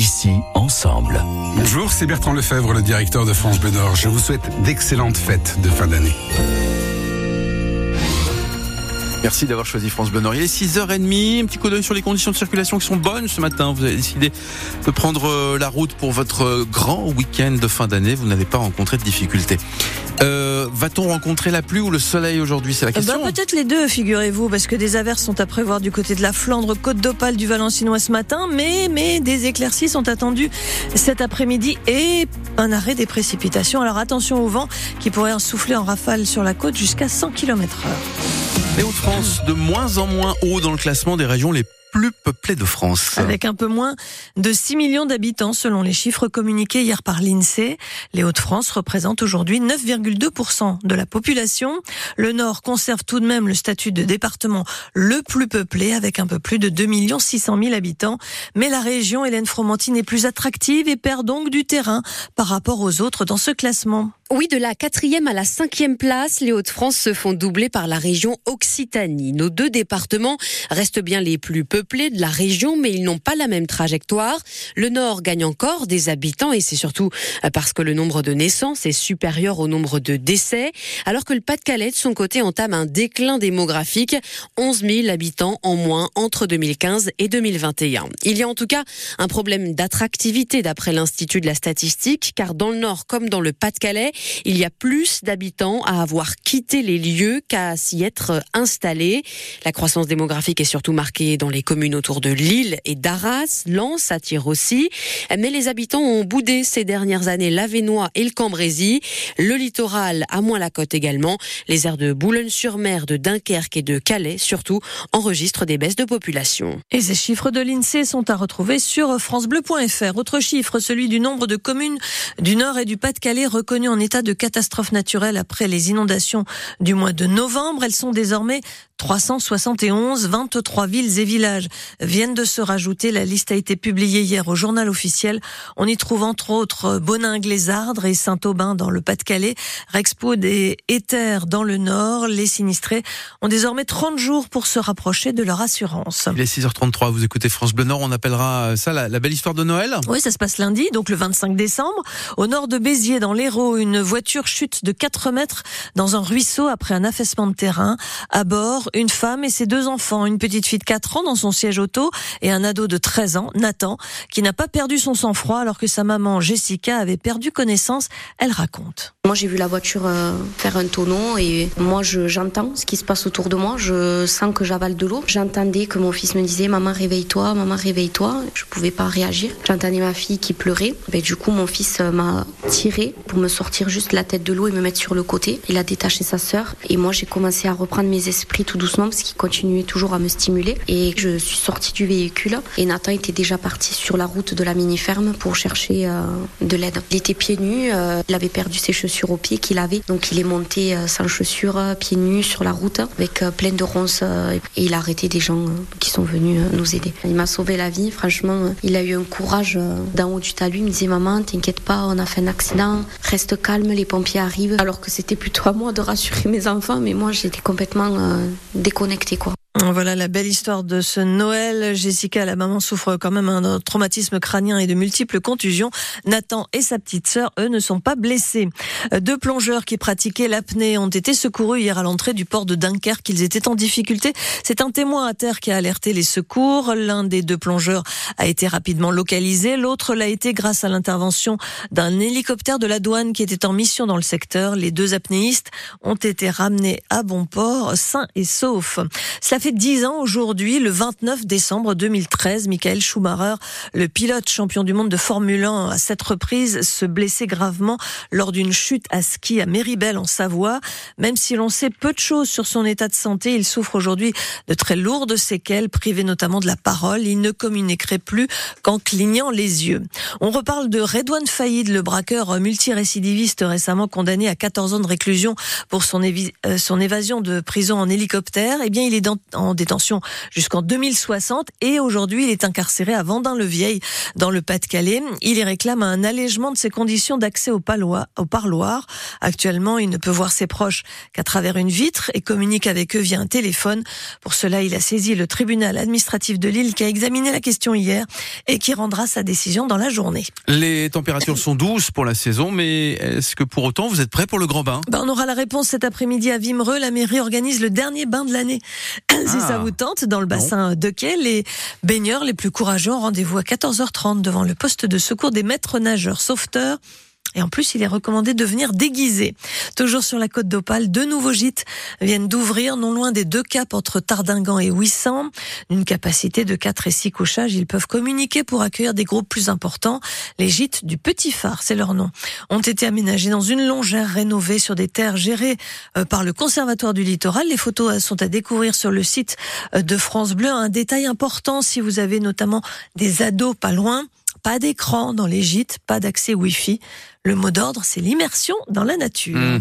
ici ensemble. Bonjour, c'est Bertrand Lefebvre, le directeur de France Bleu. Je vous souhaite d'excellentes fêtes de fin d'année. Merci d'avoir choisi France Bleu Nord. Il est 6h30, un petit coup d'œil sur les conditions de circulation qui sont bonnes ce matin. Vous avez décidé de prendre euh, la route pour votre euh, grand week-end de fin d'année. Vous n'avez pas rencontré de difficultés. Euh, Va-t-on rencontrer la pluie ou le soleil aujourd'hui? C'est la question. Bah, Peut-être les deux, figurez-vous, parce que des averses sont à prévoir du côté de la Flandre, Côte d'Opale, du Valencinois ce matin, mais, mais des éclaircies sont attendues cet après-midi et un arrêt des précipitations. Alors attention au vent qui pourrait souffler en rafale sur la côte jusqu'à 100 km heure. Les Hauts-de-France, de moins en moins haut dans le classement des régions les plus peuplées de France. Avec un peu moins de 6 millions d'habitants selon les chiffres communiqués hier par l'INSEE, les Hauts-de-France représentent aujourd'hui 9,2% de la population. Le Nord conserve tout de même le statut de département le plus peuplé avec un peu plus de 2 600 000 habitants. Mais la région Hélène Fromentine est plus attractive et perd donc du terrain par rapport aux autres dans ce classement. Oui, de la quatrième à la cinquième place, les Hauts-de-France se font doubler par la région Occitanie. Nos deux départements restent bien les plus peuplés de la région, mais ils n'ont pas la même trajectoire. Le Nord gagne encore des habitants et c'est surtout parce que le nombre de naissances est supérieur au nombre de décès, alors que le Pas-de-Calais, de son côté, entame un déclin démographique. 11 000 habitants en moins entre 2015 et 2021. Il y a en tout cas un problème d'attractivité d'après l'Institut de la statistique, car dans le Nord comme dans le Pas-de-Calais, il y a plus d'habitants à avoir quitté les lieux qu'à s'y être installés. La croissance démographique est surtout marquée dans les communes autour de Lille et d'Arras. Lens attire aussi. Mais les habitants ont boudé ces dernières années l'Avenois et le Cambrésis. Le littoral, à moins la côte également. Les aires de Boulogne-sur-Mer, de Dunkerque et de Calais, surtout, enregistrent des baisses de population. Et ces chiffres de l'INSEE sont à retrouver sur francebleu.fr. Autre chiffre, celui du nombre de communes du Nord et du Pas-de-Calais reconnues en état de catastrophe naturelle après les inondations du mois de novembre. Elles sont désormais 371, 23 villes et villages viennent de se rajouter. La liste a été publiée hier au journal officiel. On y trouve entre autres Bonin-Glésardre et Saint-Aubin dans le Pas-de-Calais, Rexpoud et Éther dans le Nord. Les sinistrés ont désormais 30 jours pour se rapprocher de leur assurance. Il est 6h33, vous écoutez France Bleu Nord, on appellera ça la, la belle histoire de Noël Oui, ça se passe lundi, donc le 25 décembre. Au nord de Béziers, dans l'Hérault, une voiture chute de 4 mètres dans un ruisseau après un affaissement de terrain. À bord, une femme et ses deux enfants, une petite fille de 4 ans dans son siège auto et un ado de 13 ans, Nathan, qui n'a pas perdu son sang-froid alors que sa maman, Jessica, avait perdu connaissance. Elle raconte. Moi, j'ai vu la voiture euh, faire un tonneau et moi, j'entends ce qui se passe autour de moi. Je sens que j'avale de l'eau. J'entendais que mon fils me disait Maman, réveille-toi, maman, réveille-toi. Je pouvais pas réagir. J'entendais ma fille qui pleurait. Ben, du coup, mon fils euh, m'a tiré pour me sortir juste la tête de l'eau et me mettre sur le côté. Il a détaché sa sœur et moi, j'ai commencé à reprendre mes esprits tout doucement parce qu'il continuait toujours à me stimuler. Et je suis sortie du véhicule et Nathan était déjà parti sur la route de la mini-ferme pour chercher euh, de l'aide. Il était pieds nus, euh, il avait perdu ses chaussures aux pieds qu'il avait, donc il est monté euh, sans chaussures, pieds nus sur la route avec plein de ronces et il a arrêté des gens qui sont venus nous aider. Il m'a sauvé la vie, franchement, il a eu un courage d'en haut du talus. Il me disait Maman, t'inquiète pas, on a fait un accident, reste calme, les pompiers arrivent. Alors que c'était plutôt à moi de rassurer mes enfants, mais moi j'étais complètement déconnectée quoi. Voilà la belle histoire de ce Noël. Jessica, la maman, souffre quand même un traumatisme crânien et de multiples contusions. Nathan et sa petite sœur, eux, ne sont pas blessés. Deux plongeurs qui pratiquaient l'apnée ont été secourus hier à l'entrée du port de Dunkerque. Ils étaient en difficulté. C'est un témoin à terre qui a alerté les secours. L'un des deux plongeurs a été rapidement localisé. L'autre l'a été grâce à l'intervention d'un hélicoptère de la douane qui était en mission dans le secteur. Les deux apnéistes ont été ramenés à bon port, sains et saufs. Fait dix ans aujourd'hui, le 29 décembre 2013, Michael Schumacher, le pilote champion du monde de Formule 1 à cette reprise, se blessait gravement lors d'une chute à ski à Méribel en Savoie. Même si l'on sait peu de choses sur son état de santé, il souffre aujourd'hui de très lourdes séquelles, privé notamment de la parole. Il ne communiquerait plus qu'en clignant les yeux. On reparle de Redouane Faïd, le braqueur multirécidiviste récemment condamné à 14 ans de réclusion pour son, son évasion de prison en hélicoptère. Eh bien, il est détention jusqu'en 2060 et aujourd'hui il est incarcéré à Vendin-le-Vieil dans le Pas-de-Calais. Il y réclame un allègement de ses conditions d'accès au, au parloir. Actuellement, il ne peut voir ses proches qu'à travers une vitre et communique avec eux via un téléphone. Pour cela, il a saisi le tribunal administratif de Lille qui a examiné la question hier et qui rendra sa décision dans la journée. Les températures sont douces pour la saison, mais est-ce que pour autant vous êtes prêt pour le grand bain? Ben, On aura la réponse cet après-midi à Vimereux. La mairie organise le dernier bain de l'année. si ça ah. vous tente, dans le bassin de quai, les baigneurs les plus courageux ont rendez-vous à 14h30 devant le poste de secours des maîtres nageurs sauveteurs. Et en plus, il est recommandé de venir déguisé. Toujours sur la côte d'Opale, deux nouveaux gîtes viennent d'ouvrir non loin des deux caps entre Tardingan et Ouissant. Une capacité de 4 et 6 couchages, ils peuvent communiquer pour accueillir des groupes plus importants. Les gîtes du Petit Phare, c'est leur nom, ont été aménagés dans une longère rénovée sur des terres gérées euh, par le Conservatoire du Littoral. Les photos euh, sont à découvrir sur le site euh, de France Bleu. Un détail important si vous avez notamment des ados pas loin. Pas d'écran dans les gîtes, pas d'accès Wi-Fi. Le mot d'ordre, c'est l'immersion dans la nature. Mmh.